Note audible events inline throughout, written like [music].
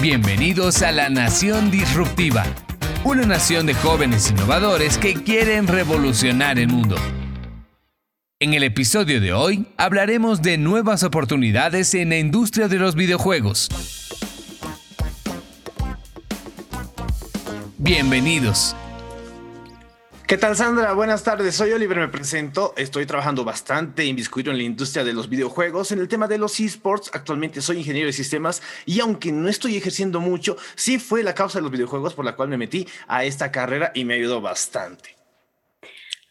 Bienvenidos a la Nación Disruptiva, una nación de jóvenes innovadores que quieren revolucionar el mundo. En el episodio de hoy hablaremos de nuevas oportunidades en la industria de los videojuegos. Bienvenidos. ¿Qué tal Sandra? Buenas tardes, soy Oliver, me presento. Estoy trabajando bastante inviscuido en la industria de los videojuegos, en el tema de los esports. Actualmente soy ingeniero de sistemas y aunque no estoy ejerciendo mucho, sí fue la causa de los videojuegos por la cual me metí a esta carrera y me ayudó bastante.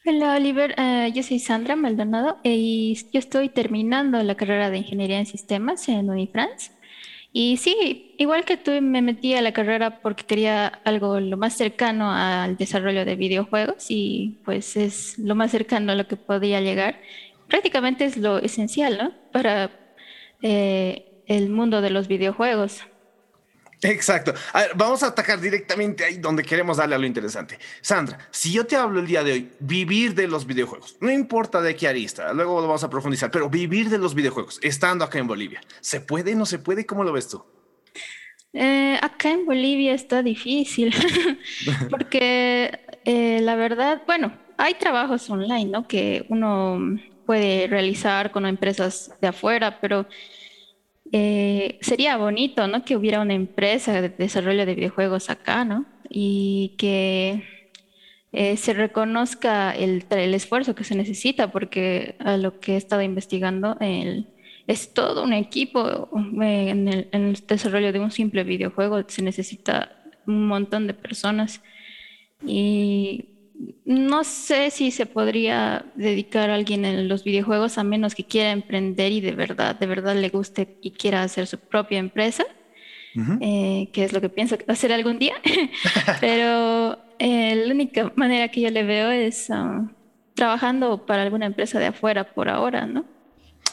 Hola Oliver, eh, yo soy Sandra Maldonado y yo estoy terminando la carrera de ingeniería en sistemas en Unifrance. Y sí, igual que tú me metí a la carrera porque quería algo lo más cercano al desarrollo de videojuegos y pues es lo más cercano a lo que podía llegar. Prácticamente es lo esencial, ¿no? Para eh, el mundo de los videojuegos. Exacto. A ver, vamos a atacar directamente ahí donde queremos darle a lo interesante. Sandra, si yo te hablo el día de hoy, vivir de los videojuegos, no importa de qué arista, luego lo vamos a profundizar, pero vivir de los videojuegos, estando acá en Bolivia, ¿se puede, no se puede? ¿Cómo lo ves tú? Eh, acá en Bolivia está difícil, [laughs] porque eh, la verdad, bueno, hay trabajos online, ¿no? Que uno puede realizar con empresas de afuera, pero eh, sería bonito, ¿no? Que hubiera una empresa de desarrollo de videojuegos acá, ¿no? Y que eh, se reconozca el, esfuerzo que se necesita, porque a lo que he estado investigando, es todo un equipo eh, en el, en el, desarrollo de un simple videojuego, se necesita un montón de personas. Y no sé si se podría dedicar a alguien en los videojuegos a menos que quiera emprender y de verdad, de verdad le guste y quiera hacer su propia empresa, eh, que es lo que pienso hacer algún día. [laughs] Pero eh, la única manera que yo le veo es ah, trabajando para alguna empresa de afuera por ahora, ¿no?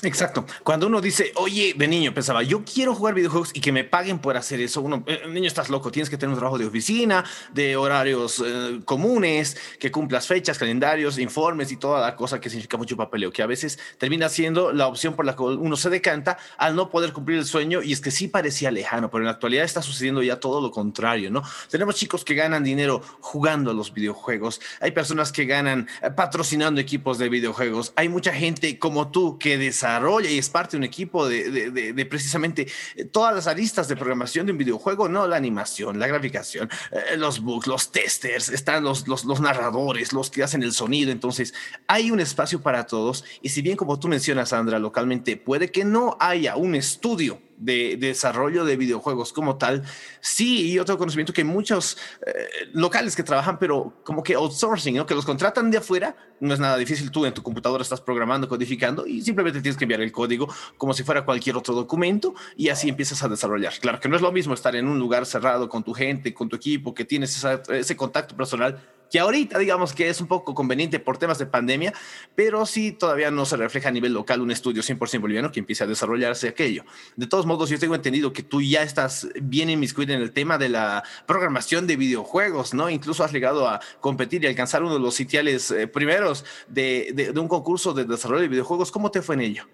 Exacto. Cuando uno dice, oye, de niño pensaba, yo quiero jugar videojuegos y que me paguen por hacer eso. Uno, eh, niño, estás loco, tienes que tener un trabajo de oficina, de horarios eh, comunes, que cumplas fechas, calendarios, informes y toda la cosa que significa mucho papeleo, que a veces termina siendo la opción por la que uno se decanta al no poder cumplir el sueño. Y es que sí parecía lejano, pero en la actualidad está sucediendo ya todo lo contrario, ¿no? Tenemos chicos que ganan dinero jugando a los videojuegos. Hay personas que ganan eh, patrocinando equipos de videojuegos. Hay mucha gente como tú que desarrolla y es parte de un equipo de, de, precisamente eh, todas las aristas de programación de un videojuego, no la animación, la graficación, eh, los bugs, los testers, están los, los, los, narradores, los que hacen el sonido. Entonces, hay un espacio para todos. Y si bien, como tú mencionas, Sandra, localmente puede que no haya un estudio de, desarrollo de videojuegos como tal, sí, y otro conocimiento que muchos eh, locales que trabajan, pero como que outsourcing, ¿no? que los contratan de afuera, no es nada difícil, tú en tu computadora estás programando, codificando y simplemente tienes que enviar el código como si fuera cualquier otro documento y así empiezas a desarrollar. Claro que no es lo mismo estar en un lugar cerrado con tu gente, con tu equipo, que tienes ese contacto personal que ahorita digamos que es un poco conveniente por temas de pandemia, pero sí todavía no se refleja a nivel local un estudio 100% boliviano que empiece a desarrollarse aquello. De todos modos, yo tengo entendido que tú ya estás bien inmiscuido en el tema de la programación de videojuegos, ¿no? Incluso has llegado a competir y alcanzar uno de los sitiales eh, primeros de, un concurso de desarrollo de videojuegos. ¿Cómo te fue en ello?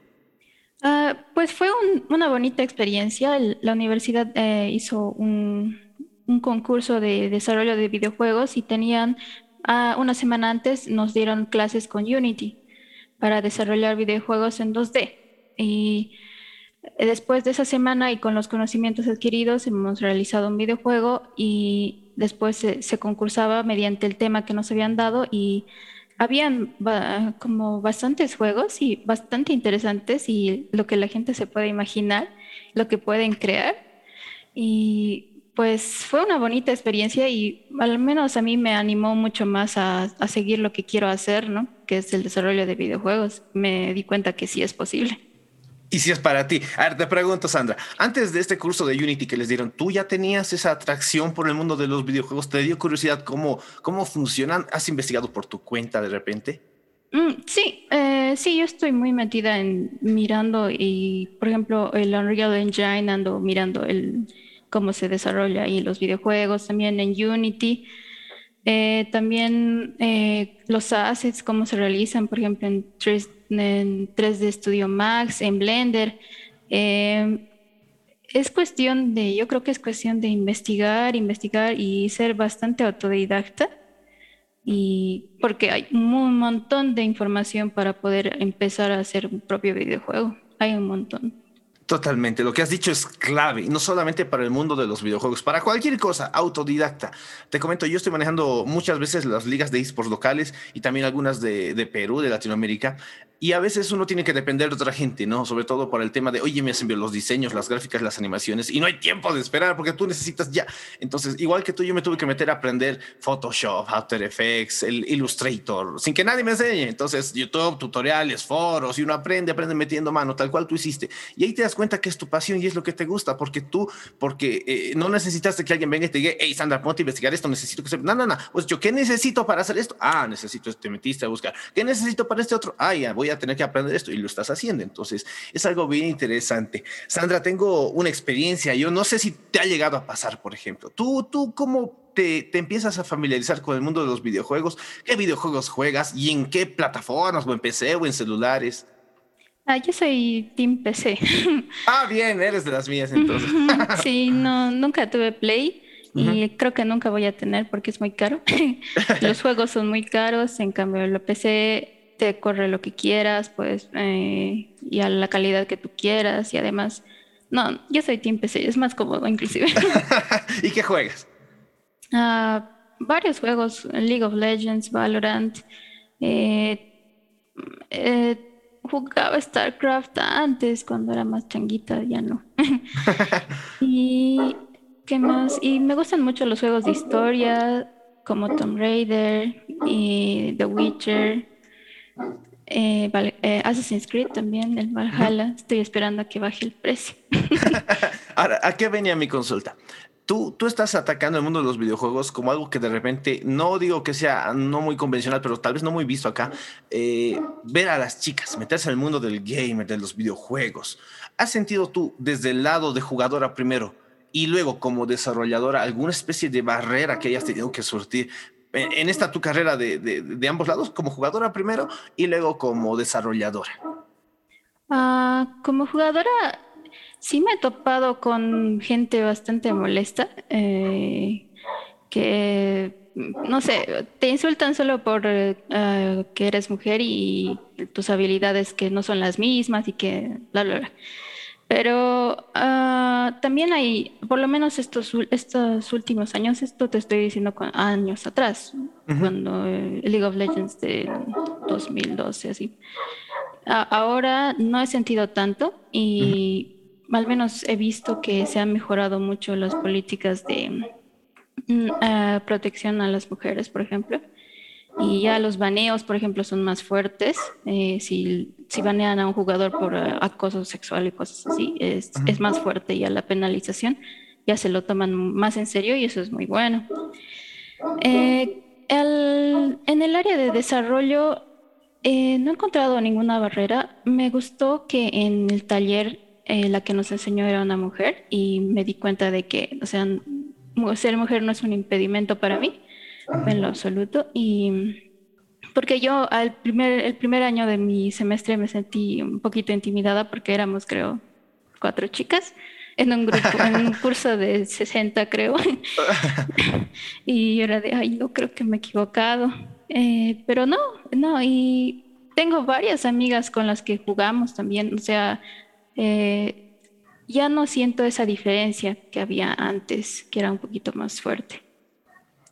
Uh, pues fue un, una bonita experiencia. La universidad eh, hizo un un concurso de desarrollo de videojuegos y tenían, uh, una semana antes nos dieron clases con Unity para desarrollar videojuegos en 2D. Y después de esa semana y con los conocimientos adquiridos hemos realizado un videojuego y después se concursaba mediante el tema que nos habían dado y habían como bastantes juegos y bastante interesantes y lo que la gente se puede imaginar, lo que pueden crear. Y pues fue una bonita experiencia y al menos a mí me animó mucho más a, a, seguir lo que quiero hacer, ¿no? Que es el desarrollo de videojuegos. Me di cuenta que sí es posible. Y si es para ti. A ver, te pregunto, Sandra, antes de este curso de Unity que les dieron, ¿tú ya tenías esa atracción por el mundo de los videojuegos? ¿Te dio curiosidad cómo, cómo funcionan? ¿Has investigado por tu cuenta de repente? Mm, sí, eh, sí, yo estoy muy metida en mirando y, por ejemplo, el Unreal Engine, ando mirando el cómo se desarrolla ahí los videojuegos, también en Unity. Eh, también eh, los assets, cómo se realizan, por ejemplo, en, 3, d Studio Max, en Blender. Eh, es cuestión de, yo creo que es cuestión de investigar, investigar y ser bastante autodidacta. Y porque hay un montón de información para poder empezar a hacer un propio videojuego. Hay un montón. Totalmente, lo que has dicho es clave, no solamente para el mundo de los videojuegos, para cualquier cosa, autodidacta. Te comento, yo estoy manejando muchas veces las ligas de esports locales y también algunas de, de Perú, de Latinoamérica, y a veces uno tiene que depender de otra gente, ¿no? Sobre todo por el tema de, oye, me enviado los diseños, las gráficas, las animaciones, y no hay tiempo de esperar porque tú necesitas ya. Entonces, igual que tú, yo me tuve que meter a aprender Photoshop, After Effects, el Illustrator, sin que nadie me enseñe. Entonces, YouTube, tutoriales, foros, y uno aprende, aprende metiendo mano, tal cual tú hiciste. Y ahí te das que es tu pasión y es lo que te gusta, porque tú, porque eh, no necesitaste que alguien venga y te diga, hey, Sandra, ponte a investigar esto, necesito que se... No, no, no. Pues yo, ¿qué necesito para hacer esto? Ah, necesito, te metiste a buscar. ¿Qué necesito para este otro? Ah, ya, voy a tener que aprender esto y lo estás haciendo. Entonces, es algo bien interesante. Sandra, tengo una experiencia. Yo no sé si te ha llegado a pasar, por ejemplo. ¿Tú, tú cómo te, te, empiezas a familiarizar con el mundo de los videojuegos? ¿Qué videojuegos juegas y en qué plataformas, o en PC o en celulares? Ah, yo soy Team PC. [laughs] Ah, bien, eres de las mías entonces. [laughs] sí, no, nunca tuve Play y creo que nunca voy a tener porque es muy caro. [laughs] Los juegos son muy caros, en cambio la PC te corre lo que quieras, pues, eh, y a la calidad que tú quieras, y además, no, yo soy Team PC, es más cómodo inclusive. ¿Y qué juegas? Uh, varios juegos, League of Legends, Valorant, eh, eh, jugaba StarCraft antes, cuando era más changuita, ya no. [laughs] y, ¿qué más? Y me gustan mucho los juegos de historia, como Tomb Raider y The Witcher. Eh, vale, eh, Assassin's Creed también, el Valhalla. Estoy esperando a que baje el precio. [laughs] Ahora, ¿a qué venía mi consulta? Tú, tú estás atacando el mundo de los videojuegos como algo que de repente, no digo que sea no muy convencional, pero tal vez no muy visto acá, eh, ver a las chicas, meterse el mundo del gamer, de los videojuegos. ¿Has sentido tú desde el lado de jugadora primero y luego como desarrolladora alguna especie de barrera que hayas tenido que surtir en esta tu carrera de, de, ambos lados, como jugadora primero y luego como desarrolladora? Uh, como jugadora, sí me he topado con gente bastante molesta, eh, que, no sé, te insultan solo por uh, que eres mujer y tus habilidades que no son las mismas y que bla, bla, bla. Pero uh, también hay, por lo menos estos, estos últimos años, esto te estoy diciendo años atrás, cuando eh, League of Legends de 2012, así. ahora no he sentido tanto y al menos he visto que se han mejorado mucho las políticas de uh, protección a las mujeres, por ejemplo. Y ya los baneos, por ejemplo, son más fuertes. Eh, si, si, banean a un jugador por uh, acoso sexual y cosas así, es, es, más fuerte ya la penalización. Ya se lo toman más en serio y eso es muy bueno. Eh, el, en el área de desarrollo eh, no he encontrado ninguna barrera. Me gustó que en el taller la que nos enseñó era una mujer y me di cuenta de que, o sea, ser mujer no es un impedimento para mí en lo absoluto. Y porque yo al primer, el primer año de mi semestre me sentí un poquito intimidada porque éramos, creo, cuatro chicas en un grupo, en un curso de 60, creo. [laughs] y yo era de, ay, yo creo que me he equivocado. Eh, pero no, no, y tengo varias amigas con las que jugamos también, o sea, eh, ya no siento esa diferencia que había antes, que era un poquito más fuerte.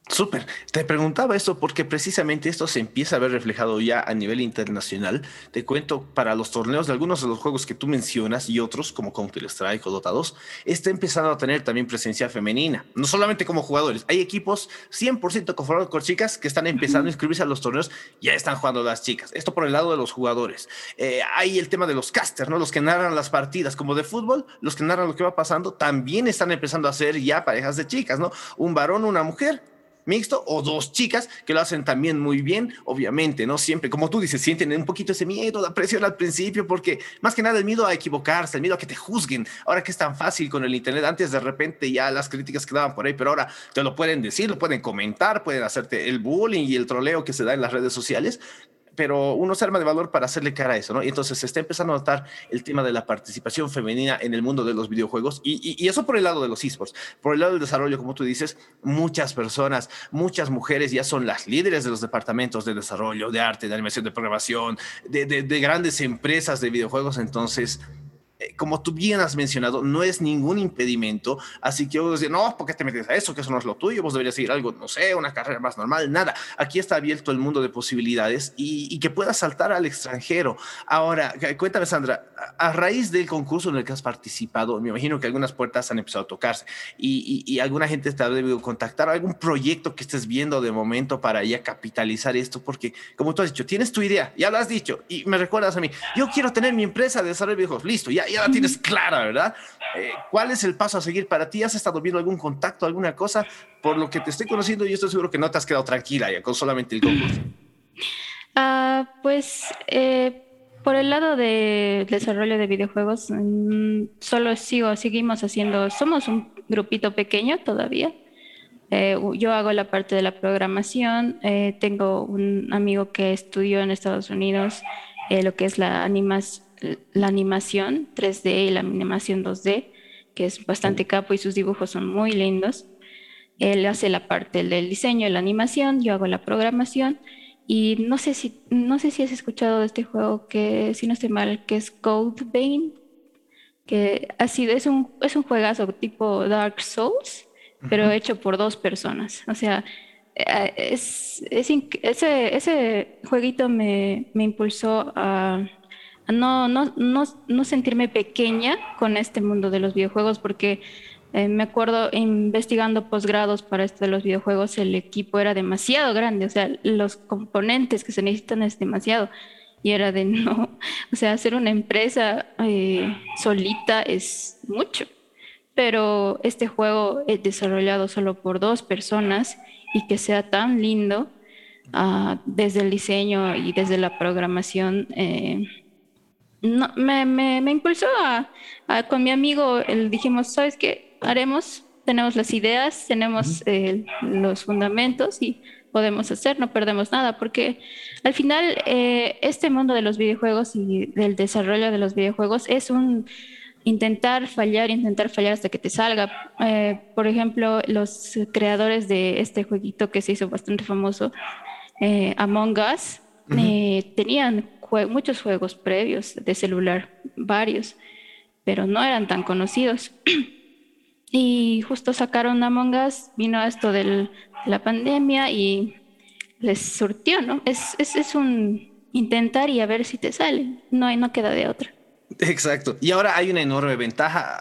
Súper. Te preguntaba esto porque precisamente esto se empieza a ver reflejado ya a nivel internacional. Te cuento, para los torneos de algunos de los juegos que tú mencionas y otros, como Counter-Strike o Dota 2, está empezando a tener también presencia femenina. No solamente como jugadores, hay equipos 100% conformados con chicas que están empezando a inscribirse a los torneos, ya están jugando las chicas. Esto por el lado de los jugadores. Eh, hay el tema de los casters, ¿no? Los que narran las partidas, como de fútbol, los que narran lo que va pasando, también están empezando a ser ya parejas de chicas, ¿no? Un varón, una mujer mixto o dos chicas que lo hacen también muy bien, obviamente, ¿no? Siempre, como tú dices, sienten un poquito ese miedo, la presión al principio, porque más que nada el miedo a equivocarse, el miedo a que te juzguen. Ahora que es tan fácil con el Internet, antes de repente ya las críticas quedaban por ahí, pero ahora te lo pueden decir, lo pueden comentar, pueden hacerte el bullying y el troleo que se da en las redes sociales pero uno se arma de valor para hacerle cara a eso, ¿no? Y entonces se está empezando a notar el tema de la participación femenina en el mundo de los videojuegos y, eso por el lado de los esports. Por el lado del desarrollo, como tú dices, muchas personas, muchas mujeres ya son las líderes de los departamentos de desarrollo, de arte, de animación, de programación, de, de, de grandes empresas de videojuegos. Entonces, como tú bien has mencionado, no es ningún impedimento. Así que vos decís, no, ¿por qué te metes a eso? Que eso no es lo tuyo. Vos deberías seguir algo, no sé, una carrera más normal. Nada. Aquí está abierto el mundo de posibilidades y, que puedas saltar al extranjero. Ahora, cuéntame, Sandra, a, raíz del concurso en el que has participado, me imagino que algunas puertas han empezado a tocarse y, y alguna gente te ha debido contactar, algún proyecto que estés viendo de momento para ya capitalizar esto, porque como tú has dicho, tienes tu idea, ya lo has dicho y me recuerdas a mí, yo quiero tener mi empresa de desarrollo de listo, ya ya la tienes clara, ¿verdad? Eh, ¿Cuál es el paso a seguir para ti? ¿Has estado viendo algún contacto, alguna cosa? Por lo que te estoy conociendo, yo estoy seguro que no te has quedado tranquila ya con solamente el concurso. Ah, pues eh, por el lado de desarrollo de videojuegos, mm, solo sigo, seguimos haciendo, somos un grupito pequeño todavía. Eh, yo hago la parte de la programación, tengo un amigo que estudió en Estados Unidos lo que es la animación la animación 3D y la animación 2D, que es bastante capo y sus dibujos son muy lindos. Él hace la parte del diseño y la animación, yo hago la programación. Y no sé si, no sé si has escuchado de este juego que, si no estoy mal, que es Code Vein, que ha sido, es un, es un juegazo tipo Dark Souls, pero hecho por dos personas. O sea, eh, es, es ese, ese jueguito me, me impulsó a no, no, no, no sentirme pequeña con este mundo de los videojuegos, porque eh, me acuerdo investigando posgrados para esto de los videojuegos, el equipo era demasiado grande, o sea, los componentes que se necesitan es demasiado. Y era de [laughs] no, o sea, hacer una empresa eh, solita es mucho. Pero este juego es desarrollado solo por dos personas y que sea tan lindo ah, desde el diseño y desde la programación. Eh, no, me, me, me impulsó a, con mi amigo, el, dijimos, ¿sabes qué? Haremos, tenemos las ideas, tenemos eh, los fundamentos y podemos hacer, no perdemos nada, porque al final eh, este mundo de los videojuegos y del desarrollo de los videojuegos es un intentar fallar, intentar fallar hasta que te salga. Eh, por ejemplo, los creadores de este jueguito que se hizo bastante famoso, Among Us, tenían muchos juegos previos de celular, varios, pero no eran tan conocidos. [clears throat] y justo sacaron Among Us, vino esto de la pandemia y les surtió, ¿no? Es, es, es un intentar y a ver si te sale, no, no queda de otra. Exacto. Y ahora hay una enorme ventaja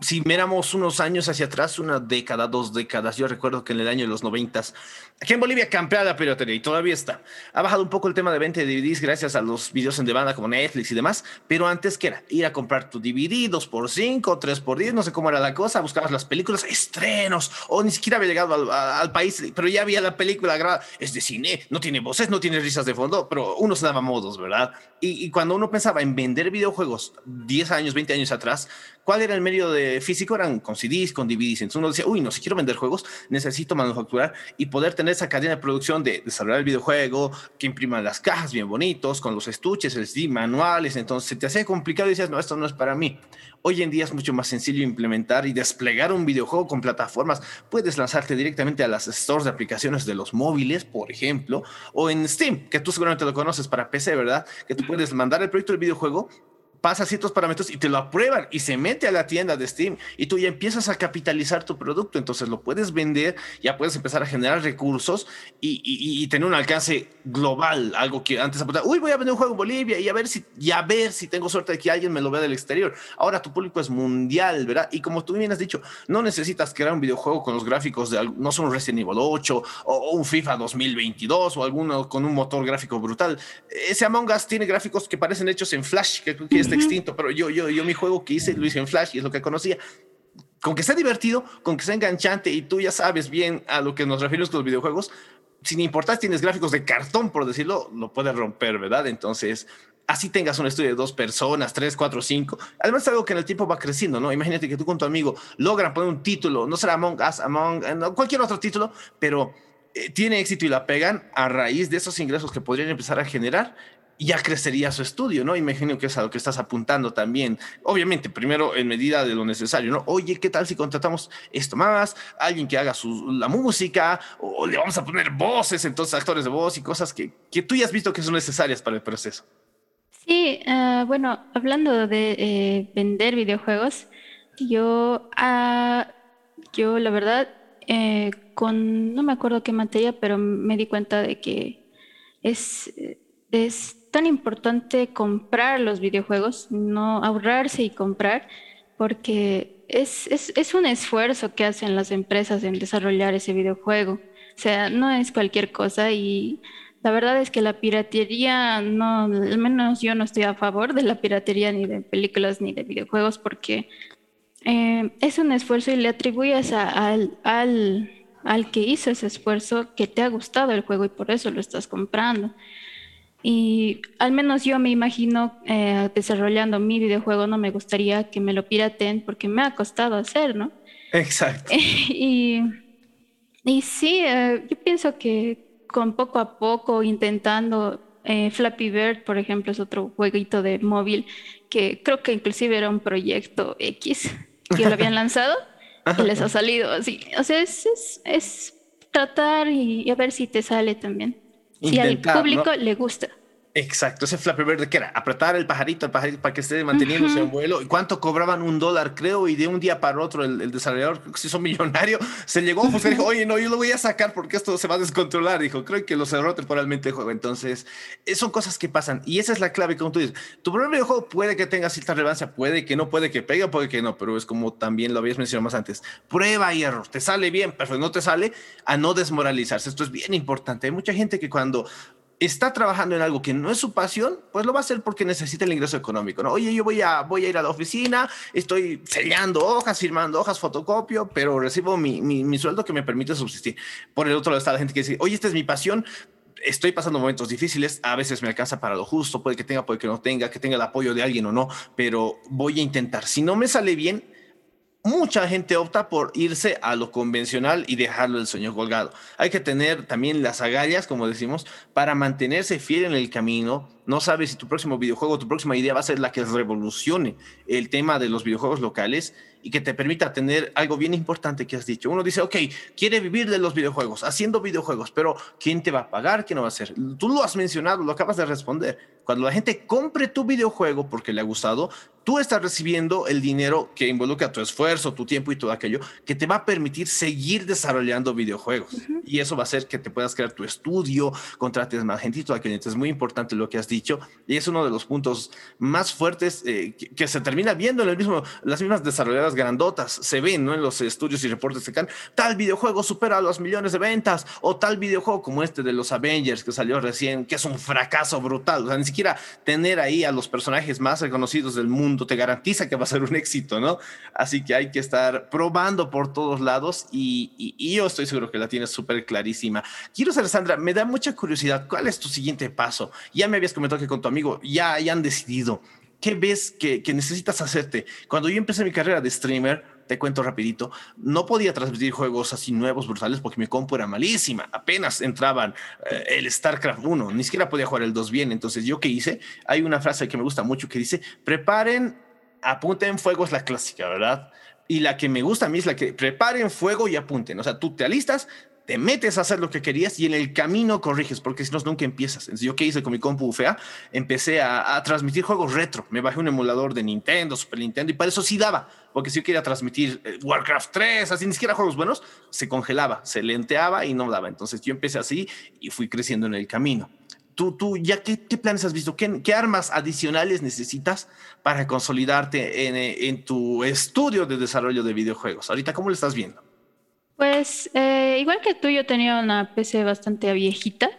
si miramos unos años hacia atrás, una década, dos décadas, yo recuerdo que en el año de los noventas, aquí en Bolivia campeaba la piratería y todavía está. Ha bajado un poco el tema de venta de DVDs gracias a los videos en demanda como Netflix y demás, pero antes que era ir a comprar tu DVD 2x5, 3x10, no sé cómo era la cosa, buscabas las películas, estrenos, o ni siquiera había llegado al, país, pero ya había la película grabada, es de cine, no tiene voces, no tiene risas de fondo, pero uno se daba modos, ¿verdad? Y, y cuando uno pensaba en vender videojuegos 10 años, 20 años atrás, ¿cuál era el medio de físico eran con CDs, con DVDs. Entonces uno decía, uy, no, si quiero vender juegos, necesito manufacturar y poder tener esa cadena de producción de desarrollar el videojuego, que impriman las cajas bien bonitos, con los estuches, el CD, manuales. Entonces se te hacía complicado y decías, no, esto no es para mí. Hoy en día es mucho más sencillo implementar y desplegar un videojuego con plataformas. Puedes lanzarte directamente a las stores de aplicaciones de los móviles, por ejemplo, o en Steam, que tú seguramente lo conoces para PC, ¿verdad? Que tú puedes mandar el proyecto del videojuego pasa ciertos parámetros y te lo aprueban y se mete a la tienda de Steam y tú ya empiezas a capitalizar tu producto, entonces lo puedes vender, ya puedes empezar a generar recursos y, y, tener un alcance global, algo que antes apuntaba, uy, voy a vender un juego en Bolivia y a ver si, y a ver si tengo suerte de que alguien me lo vea del exterior. Ahora tu público es mundial, ¿verdad? Y como tú bien has dicho, no necesitas crear un videojuego con los gráficos de, no son Resident Evil 8 o, un FIFA 2022 o alguno con un motor gráfico brutal. Ese Among Us tiene gráficos que parecen hechos en Flash, que, que este extinto, pero yo, yo, yo mi juego que hice lo hice en Flash y es lo que conocía. Con que sea divertido, con que sea enganchante y tú ya sabes bien a lo que nos referimos con los videojuegos, sin importar si tienes gráficos de cartón, por decirlo, lo puedes romper, ¿verdad? Entonces, así tengas un estudio de dos personas, tres, cuatro, cinco. Además, es algo que en el tiempo va creciendo, ¿no? Imagínate que tú con tu amigo logran poner un título, no será Among Us, Among, cualquier otro título, pero eh, tiene éxito y la pegan a raíz de esos ingresos que podrían empezar a generar, ya crecería su estudio, ¿no? Imagino que es a lo que estás apuntando también. Obviamente, primero en medida de lo necesario, ¿no? Oye, ¿qué tal si contratamos esto más? Alguien que haga su, la música, o le vamos a poner voces, entonces actores de voz y cosas que, que tú ya has visto que son necesarias para el proceso. Sí, uh, bueno, hablando de eh, vender videojuegos, yo, uh, yo la verdad, eh, con, no me acuerdo qué materia, pero me di cuenta de que es, es tan importante comprar los videojuegos, no ahorrarse y comprar, porque es, es, es, un esfuerzo que hacen las empresas en desarrollar ese videojuego. O sea, no es cualquier cosa y la verdad es que la piratería, no, al menos yo no estoy a favor de la piratería ni de películas ni de videojuegos porque eh, es un esfuerzo y le atribuyes a, al, al, al que hizo ese esfuerzo que te ha gustado el juego y por eso lo estás comprando. Y al menos yo me imagino eh, desarrollando mi videojuego, no me gustaría que me lo piraten porque me ha costado hacer, ¿no? Exacto. [laughs] y, y sí, eh, yo pienso que con poco a poco intentando, eh, Flappy Bird, por ejemplo, es otro jueguito de móvil que creo que inclusive era un proyecto X que lo habían [laughs] lanzado y les ha salido así. O sea, es, es, es tratar y, y a ver si te sale también si al público ¿no? le gusta. Exacto, ese Flappy Bird que era apretar el pajarito, el pajarito para que esté manteniéndose uh -huh. en vuelo. ¿Y cuánto cobraban? Un dólar, creo, y de un día para otro el, el desarrollador, creo que se hizo millonario, [laughs] se llegó a ofrecer, dijo, oye, no, yo lo voy a sacar porque esto se va a descontrolar. Dijo, creo que lo cerró temporalmente el juego. Entonces, eh, son cosas que pasan. Y esa es la clave, como tú dices. Tu primer videojuego puede que tenga cierta relevancia, puede que no, puede que pegue, puede que no, pero es como también lo habías mencionado más antes. Prueba y error. Te sale bien, perfecto, no te sale, a no desmoralizarse. Esto es bien importante. Hay mucha gente que cuando está trabajando en algo que no es su pasión, pues lo va a hacer porque necesita el ingreso económico, ¿no? Oye, yo voy a, voy a ir a la oficina, estoy sellando hojas, firmando hojas, fotocopio, pero recibo mi, mi, mi sueldo que me permite subsistir. Por el otro lado está la gente que dice, oye, esta es mi pasión, estoy pasando momentos difíciles, a veces me alcanza para lo justo, puede que tenga, puede que no tenga, que tenga el apoyo de alguien o no, pero voy a intentar. Si no me sale bien, mucha gente opta por irse a lo convencional y dejarlo el sueño colgado. Hay que tener también las agallas, como decimos, para mantenerse fiel en el camino. No sabes si tu próximo videojuego, tu próxima idea va a ser la que revolucione el tema de los videojuegos locales y que te permita tener algo bien importante que has dicho. Uno dice, ok, quiere vivir de los videojuegos, haciendo videojuegos, pero ¿quién te va a pagar? ¿Quién no va a hacer? Tú lo has mencionado, lo acabas de responder. Cuando la gente compre tu videojuego porque le ha gustado, tú estás recibiendo el dinero que involucra tu esfuerzo, tu tiempo y todo aquello que te va a permitir seguir desarrollando videojuegos. Uh -huh. Y eso va a hacer que te puedas crear tu estudio, contrates más gente y todo aquello. Entonces es muy importante lo que has dicho y es uno de los puntos más fuertes eh, que, que, se termina viendo en el mismo, las mismas desarrolladoras grandotas. Se ven ¿no? en los estudios y reportes que can, tal videojuego supera los millones de ventas o tal videojuego como este de los Avengers que salió recién, que es un fracaso brutal. O sea, ni siquiera tener ahí a los personajes más reconocidos del mundo te garantiza que va a ser un éxito, ¿no? Así que hay que estar probando por todos lados y, yo estoy seguro que la tienes súper clarísima. Quiero saber, Sandra, me da mucha curiosidad, ¿cuál es tu siguiente paso? Ya me habías comentado que con tu amigo ya, ya han decidido. ¿Qué ves que, que necesitas hacerte? Cuando yo empecé mi carrera de streamer, te cuento rapidito, no podía transmitir juegos así nuevos, brutales, porque mi compu era malísima. Apenas entraban eh, el StarCraft 1, ni siquiera podía jugar el 2 bien. Entonces, ¿yo qué hice? Hay una frase que me gusta mucho que dice, preparen, apunten fuego es la clásica, ¿verdad? Y la que me gusta a mí es la que preparen fuego y apunten. O sea, tú te alistas, te metes a hacer lo que querías y en el camino corriges, porque si no, nunca empiezas. Entonces, ¿yo qué hice con mi compu fea? Empecé a, transmitir juegos retro. Me bajé un emulador de Nintendo, Super Nintendo, y para eso sí daba, porque si yo quería transmitir eh, Warcraft 3, así ni siquiera juegos buenos, se congelaba, se lenteaba y no daba. Entonces, yo empecé así y fui creciendo en el camino. Tú, tú ya qué, planes has visto? ¿Qué, ¿Qué, armas adicionales necesitas para consolidarte en, en tu estudio de desarrollo de videojuegos? Ahorita, ¿cómo lo estás viendo? Pues eh, igual que tú, yo tenía una PC bastante viejita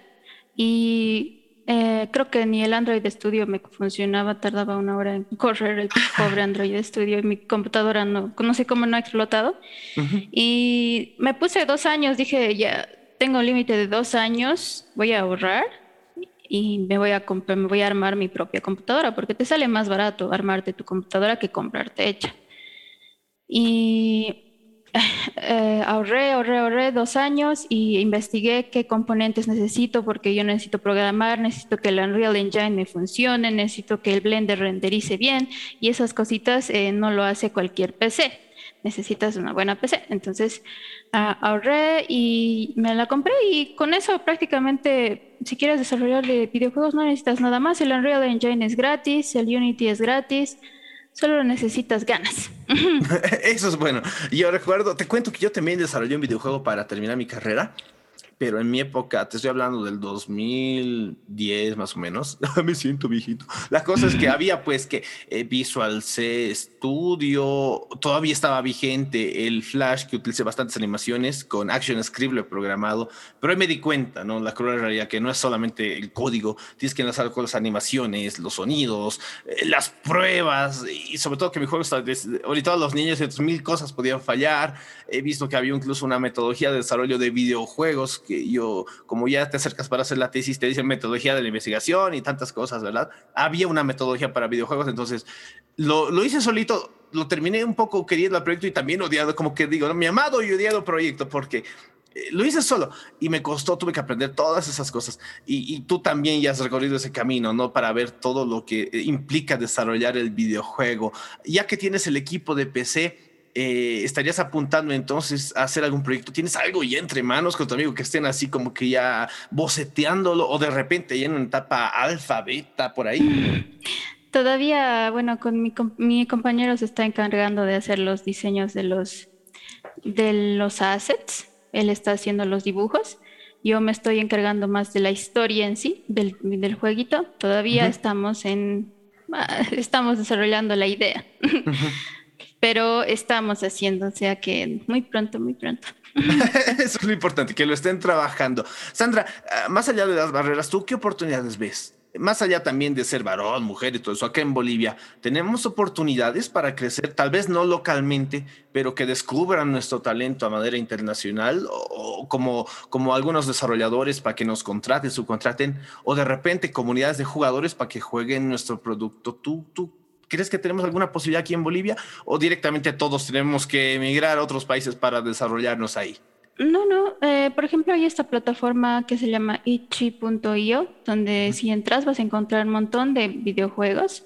y eh, creo que ni el Android Studio me funcionaba, tardaba una hora en correr el [laughs] pobre Android Studio y mi computadora no, no sé cómo no ha explotado. Uh -huh. Y me puse dos años, dije, ya tengo un límite de dos años, voy a ahorrar y me voy a comprar, me voy a armar mi propia computadora porque te sale más barato armarte tu computadora que comprarte hecha. Y eh, ahorré, ahorré, ahorré dos años y investigué qué componentes necesito porque yo necesito programar, necesito que el Unreal Engine me funcione, necesito que el Blender renderice bien y esas cositas eh, no lo hace cualquier PC. Necesitas una buena PC. Entonces ah, ahorré y me la compré y con eso prácticamente, si quieres desarrollar videojuegos no necesitas nada más. El Unreal Engine es gratis, el Unity es gratis Solo necesitas ganas. [laughs] Eso es bueno. Yo recuerdo, te cuento que yo también desarrollé un videojuego para terminar mi carrera pero en mi época, te estoy hablando del 2010 más o menos, [laughs] me siento viejito. La cosa es que había pues que eh, Visual C Studio, todavía estaba vigente el Flash que utilicé bastantes animaciones con Action Scribble programado, pero ahí me di cuenta, ¿no? La cruel realidad que no es solamente el código, tienes que enlazar con las animaciones, los sonidos, eh, las pruebas y sobre todo que mi juego está, ahorita los niños de mil cosas podían fallar, he visto que había incluso una metodología de desarrollo de videojuegos que yo, como ya te acercas para hacer la tesis, te dicen metodología de la investigación y tantas cosas, ¿verdad? Había una metodología para videojuegos, entonces lo, lo hice solito, lo terminé un poco queriendo el proyecto y también odiado, como que digo, mi amado y odiado proyecto, porque eh, lo hice solo y me costó, tuve que aprender todas esas cosas. Y, y, tú también ya has recorrido ese camino, ¿no? Para ver todo lo que eh, implica desarrollar el videojuego. Ya que tienes el equipo de PC, eh, estarías apuntando entonces a hacer algún proyecto? ¿Tienes algo ya entre manos con tu amigo que estén así como que ya boceteándolo o de repente ya en una etapa alfa, beta, por ahí? Todavía, bueno, con mi, mi compañero se está encargando de hacer los diseños de los, de los assets. Él está haciendo los dibujos. Yo me estoy encargando más de la historia en sí, del, del jueguito. Todavía estamos en, ah, estamos desarrollando la idea [laughs] pero estamos haciendo, o sea que muy pronto, muy pronto. [laughs] Eso es lo importante, que lo estén trabajando. Sandra, ah, más allá de las barreras, ¿tú qué oportunidades ves? Más allá también de ser varón, mujer y todo eso, acá en Bolivia, ¿tenemos oportunidades para crecer, tal vez no localmente, pero que descubran nuestro talento a manera internacional o, como, como algunos desarrolladores para que nos contraten, subcontraten, o de repente comunidades de jugadores para que jueguen nuestro producto? ¿Tú, tú ¿Crees que tenemos alguna posibilidad aquí en Bolivia o directamente todos tenemos que emigrar a otros países para desarrollarnos ahí? No, no. Eh, por ejemplo, hay esta plataforma que se llama itchy.io, donde si entras vas a encontrar un montón de videojuegos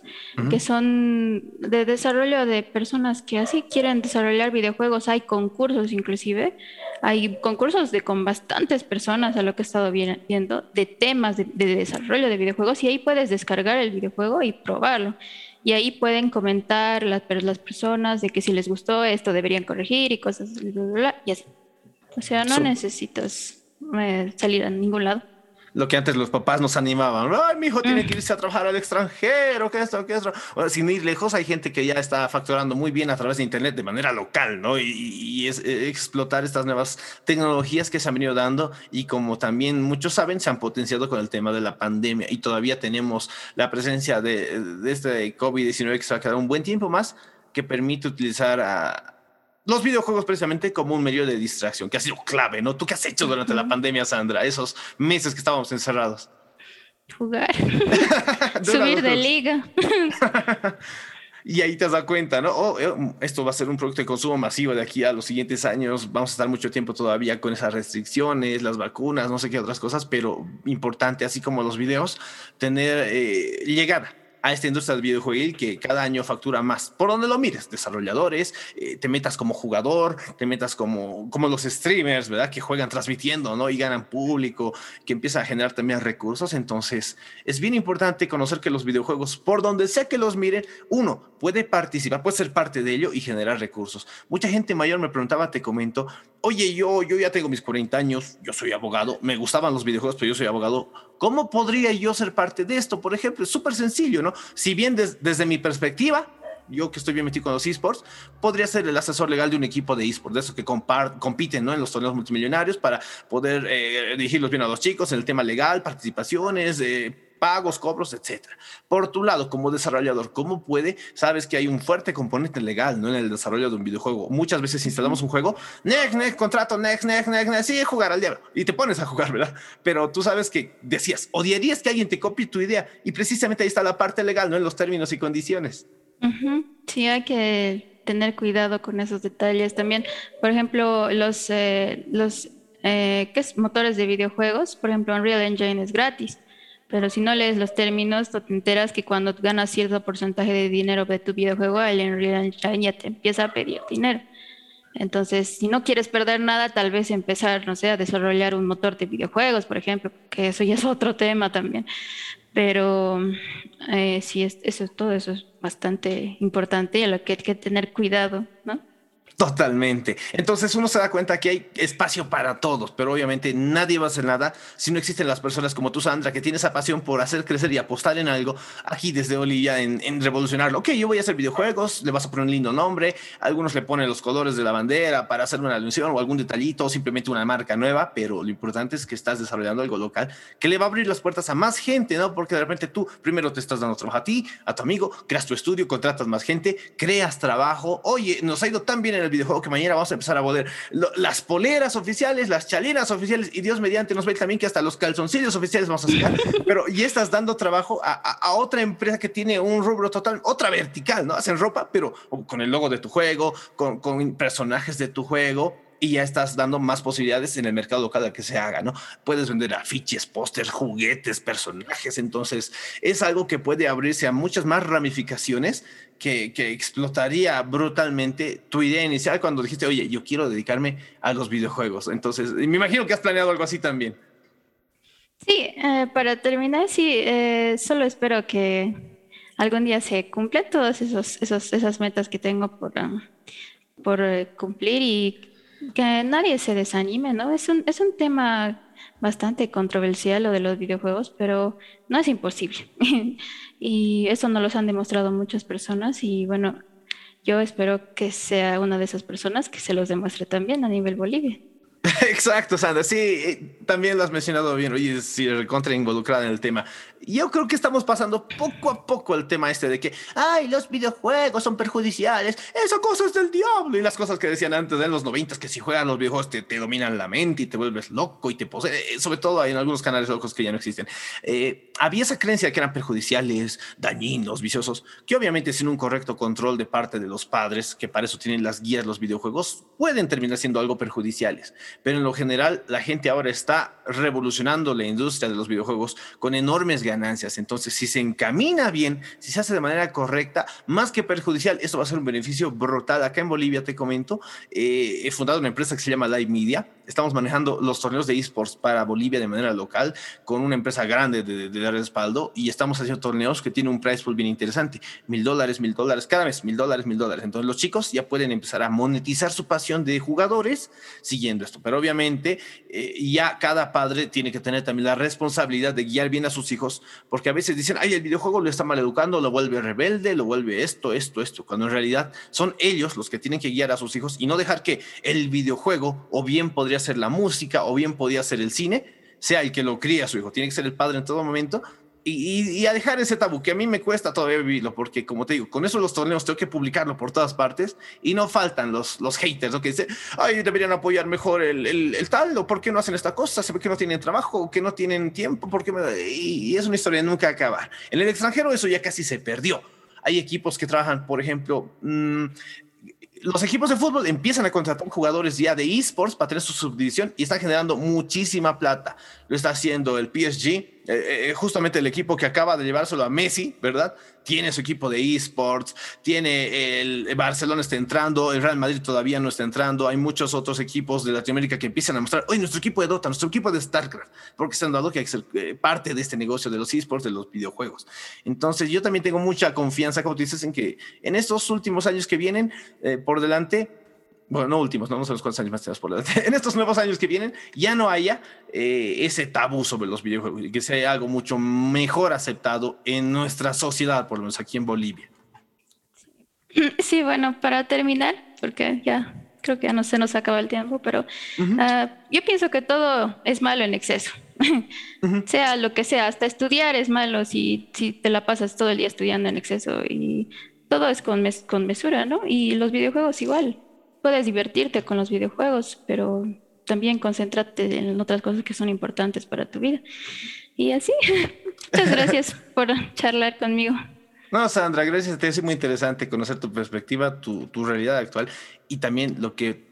que son de desarrollo de personas que así quieren desarrollar videojuegos. Hay concursos inclusive. Hay concursos de con bastantes personas, a lo que he estado viendo, de temas de, de desarrollo de videojuegos y ahí puedes descargar el videojuego y probarlo y ahí pueden comentar las, las personas de que si les gustó esto deberían corregir y cosas, y así. O sea, no necesitas eh, salir a ningún lado lo que antes los papás nos animaban. Ay, mi hijo tiene que irse a trabajar al extranjero, que esto, que esto. sin ir lejos, hay gente que ya está facturando muy bien a través de Internet de manera local, ¿no? Y, es, eh, explotar estas nuevas tecnologías que se han venido dando y como también muchos saben, se han potenciado con el tema de la pandemia y todavía tenemos la presencia de, de este COVID-19 que se va a quedar un buen tiempo más que permite utilizar a, los videojuegos precisamente como un medio de distracción, que ha sido clave, ¿no? ¿Tú qué has hecho durante la pandemia, Sandra? Esos meses que estábamos encerrados. Jugar. [laughs] Subir de liga. [laughs] y ahí te has dado cuenta, ¿no? Oh, eh, esto va a ser un producto de consumo masivo de aquí a los siguientes años. Vamos a estar mucho tiempo todavía con esas restricciones, las vacunas, no sé qué otras cosas, pero importante, así como los videos, tener eh, llegada a esta industria del videojuego que cada año factura más. Por donde lo mires, desarrolladores, eh, te metas como jugador, te metas como, como los streamers, ¿verdad? Que juegan transmitiendo, ¿no? Y ganan público, que empieza a generar también recursos. Entonces, es bien importante conocer que los videojuegos, por donde sea que los miren, uno puede participar, puede ser parte de ello y generar recursos. Mucha gente mayor me preguntaba, te comento, oye, yo, yo ya tengo mis 40 años, yo soy abogado, me gustaban los videojuegos, pero yo soy abogado. ¿Cómo podría yo ser parte de esto? Por ejemplo, es súper sencillo, ¿no? Si bien desde mi perspectiva, yo que estoy bien metido con los esports, podría ser el asesor legal de un equipo de esports, de esos que compiten ¿no? en los torneos multimillonarios para poder eh, dirigirlos bien a los chicos en el tema legal, participaciones, eh, pagos, cobros, etcétera. Por tu lado, como desarrollador, ¿cómo puede? Sabes que hay un fuerte componente legal ¿no? en el desarrollo de un videojuego. Muchas veces instalamos un juego, next, next, contrato, next, next, next, next, sí, jugar al diablo. Y te pones a jugar, ¿verdad? Pero tú sabes que decías, odiarías que alguien te copie tu idea. Y precisamente ahí está la parte legal, ¿no? En los términos y condiciones. Sí, hay que tener cuidado con esos detalles. También, por ejemplo, los, eh, los ¿qué es? motores de videojuegos, por ejemplo, Unreal Engine es gratis. Pero si no lees los términos, te enteras que cuando ganas cierto porcentaje de dinero de tu videojuego, el Unreal Engine ya te empieza a pedir dinero. Entonces, si no quieres perder nada, tal vez empezar, no sé, a desarrollar un motor de videojuegos, por ejemplo, que eso ya es [laughs] otro tema también. Pero eh, sí, eso, todo eso es bastante importante y a lo que hay que tener cuidado, ¿no? Totalmente. Entonces uno se da cuenta que hay espacio para todos, pero obviamente nadie va a hacer nada si no existen las personas como tú, Sandra, que tiene esa pasión por hacer crecer y apostar en algo aquí desde Olivia en, en revolucionarlo. Ok, yo voy a hacer videojuegos, le vas a poner un lindo nombre, algunos le ponen los colores de la bandera para hacer una alusión o algún detallito o simplemente una marca nueva, pero lo importante es que estás desarrollando algo local que le va a abrir las puertas a más gente, ¿no? Porque de repente tú primero te estás dando trabajo a ti, a tu amigo, creas tu estudio, contratas más gente, creas trabajo. Oye, nos ha ido tan bien en el videojuego que mañana vamos a empezar a poder las poleras oficiales, las chalinas oficiales y Dios mediante nos ve también que hasta los calzoncillos oficiales vamos a sacar. [laughs] Pero ya estás dando trabajo a, a, otra empresa que tiene un rubro total, otra vertical, ¿no? Hacen ropa, pero con el logo de tu juego, con, con personajes de tu juego y ya estás dando más posibilidades en el mercado local a que se haga, ¿no? Puedes vender afiches, pósters, juguetes, personajes, entonces es algo que puede abrirse a muchas más ramificaciones que, que, explotaría brutalmente tu idea inicial cuando dijiste, oye, yo quiero dedicarme a los videojuegos. Entonces, me imagino que has planeado algo así también. Sí, eh, para terminar, sí, eh, solo espero que algún día se cumplan todas esos, esos, esas metas que tengo por, um, por uh, cumplir y que nadie se desanime, ¿no? Es un, es un tema bastante controversial lo de los videojuegos, pero no es imposible. [laughs] y eso nos lo han demostrado muchas personas y bueno, yo espero que sea una de esas personas que se los demuestre también a nivel Bolivia. [laughs] Exacto, Sandra. Sí, eh, también lo has mencionado bien. Oye, sí, contra involucrada en el tema. Yo creo que estamos pasando poco a poco el tema este de que, ay, los videojuegos son perjudiciales. Eso cosas del diablo. Y las cosas que decían antes de los noventas, que si juegan los videojuegos te, te, dominan la mente y te vuelves loco y te posee. Eh, sobre todo hay en algunos canales locos que ya no existen. Eh, había esa creencia que eran perjudiciales, dañinos, viciosos, que obviamente sin un correcto control de parte de los padres, que para eso tienen las guías los videojuegos, pueden terminar siendo algo perjudiciales pero en lo general la gente ahora está revolucionando la industria de los videojuegos con enormes ganancias. Entonces, si se encamina bien, si se hace de manera correcta, más que perjudicial, esto va a ser un beneficio brutal. Acá en Bolivia, te comento, eh, he fundado una empresa que se llama Live Media. Estamos manejando los torneos de esports para Bolivia de manera local con una empresa grande de, de, respaldo y estamos haciendo torneos que tienen un price pool bien interesante. Mil dólares, mil dólares cada mes, mil dólares, mil dólares. Entonces los chicos ya pueden empezar a monetizar su pasión de jugadores siguiendo esto pero obviamente eh, ya cada padre tiene que tener también la responsabilidad de guiar bien a sus hijos, porque a veces dicen, ay, el videojuego lo está mal educando, lo vuelve rebelde, lo vuelve esto, esto, esto, cuando en realidad son ellos los que tienen que guiar a sus hijos y no dejar que el videojuego, o bien podría ser la música, o bien podría ser el cine, sea el que lo cría a su hijo, tiene que ser el padre en todo momento y, a dejar ese tabú que a mí me cuesta todavía vivirlo, porque como te digo, con eso los torneos tengo que publicarlo por todas partes y no faltan los, los haters, ¿no? que dicen, ay, deberían apoyar mejor el, el, tal, o por qué no hacen esta cosa, se ve que no tienen trabajo, o que no tienen tiempo, porque y, es una historia de nunca acabar. En el extranjero eso ya casi se perdió. Hay equipos que trabajan, por ejemplo, mmm, los equipos de fútbol empiezan a contratar jugadores ya de esports para tener su subdivisión y están generando muchísima plata. Lo está haciendo el PSG, eh, eh, justamente el equipo que acaba de llevárselo a Messi, ¿verdad? Tiene su equipo de esports, tiene el, Barcelona está entrando, el Real Madrid todavía no está entrando, hay muchos otros equipos de Latinoamérica que empiezan a mostrar, oye, nuestro equipo de Dota, nuestro equipo de StarCraft, porque se han dado que eh, parte de este negocio de los esports, de los videojuegos. Entonces, yo también tengo mucha confianza, como tú dices, en que en estos últimos años que vienen por delante, bueno, no últimos, no, sé los cuántos años más tenemos por delante, [laughs] en estos nuevos años que vienen, ya no haya eh, ese tabú sobre los videojuegos y que sea algo mucho mejor aceptado en nuestra sociedad, por lo menos aquí en Bolivia. Sí, bueno, para terminar, porque ya creo que ya no se nos acaba el tiempo, pero ah, yo pienso que todo es malo en exceso. [laughs] Sea lo que sea, hasta estudiar es malo si, si te la pasas todo el día estudiando en exceso y todo es con, con mesura, ¿no? Y los videojuegos igual puedes divertirte con los videojuegos, pero también concéntrate en otras cosas que son importantes para tu vida. Y así, [laughs] muchas gracias por charlar conmigo. No, Sandra, gracias. Te es muy interesante conocer tu perspectiva, tu, tu realidad actual y también lo que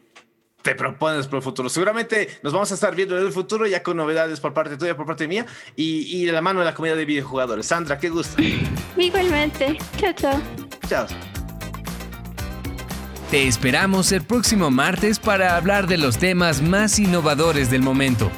te propones por el futuro. Seguramente nos vamos a estar viendo en el futuro ya con novedades por parte tuya, por parte mía y, y de la mano de la comunidad de videojugadores. Sandra, qué gusto. [laughs] Igualmente. Chao, chao. Chao. Te esperamos el próximo martes para hablar de los temas más innovadores del momento.